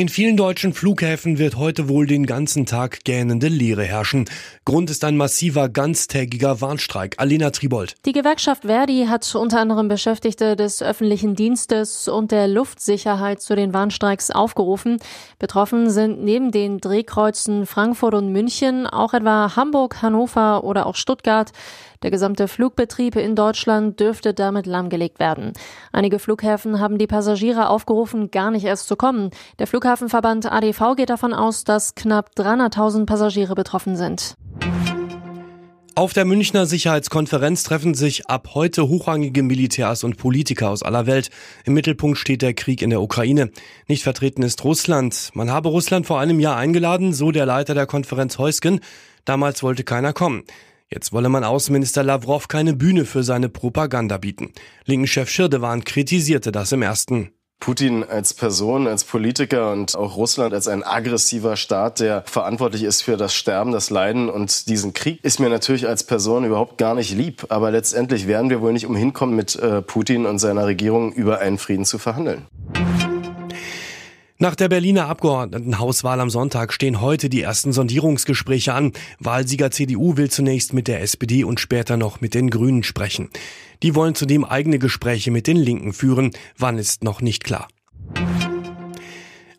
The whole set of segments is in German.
In vielen deutschen Flughäfen wird heute wohl den ganzen Tag gähnende Leere herrschen. Grund ist ein massiver ganztägiger Warnstreik. Alina Tribold. Die Gewerkschaft Verdi hat unter anderem Beschäftigte des öffentlichen Dienstes und der Luftsicherheit zu den Warnstreiks aufgerufen. Betroffen sind neben den Drehkreuzen Frankfurt und München auch etwa Hamburg, Hannover oder auch Stuttgart. Der gesamte Flugbetrieb in Deutschland dürfte damit lahmgelegt werden. Einige Flughäfen haben die Passagiere aufgerufen, gar nicht erst zu kommen. Der Flughafenverband ADV geht davon aus, dass knapp 300.000 Passagiere betroffen sind. Auf der Münchner Sicherheitskonferenz treffen sich ab heute hochrangige Militärs und Politiker aus aller Welt. Im Mittelpunkt steht der Krieg in der Ukraine. Nicht vertreten ist Russland. Man habe Russland vor einem Jahr eingeladen, so der Leiter der Konferenz Heusgen. Damals wollte keiner kommen. Jetzt wolle man Außenminister Lavrov keine Bühne für seine Propaganda bieten. Linken-Chef Schirdewan kritisierte das im ersten. Putin als Person, als Politiker und auch Russland als ein aggressiver Staat, der verantwortlich ist für das Sterben, das Leiden und diesen Krieg, ist mir natürlich als Person überhaupt gar nicht lieb. Aber letztendlich werden wir wohl nicht umhin kommen, mit äh, Putin und seiner Regierung über einen Frieden zu verhandeln. Nach der Berliner Abgeordnetenhauswahl am Sonntag stehen heute die ersten Sondierungsgespräche an. Wahlsieger CDU will zunächst mit der SPD und später noch mit den Grünen sprechen. Die wollen zudem eigene Gespräche mit den Linken führen. Wann ist noch nicht klar.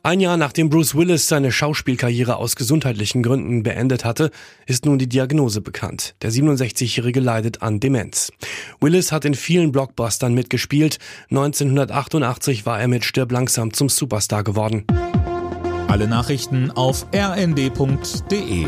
Ein Jahr nachdem Bruce Willis seine Schauspielkarriere aus gesundheitlichen Gründen beendet hatte, ist nun die Diagnose bekannt. Der 67-Jährige leidet an Demenz. Willis hat in vielen Blockbustern mitgespielt. 1988 war er mit Stirb langsam zum Superstar geworden. Alle Nachrichten auf rnd.de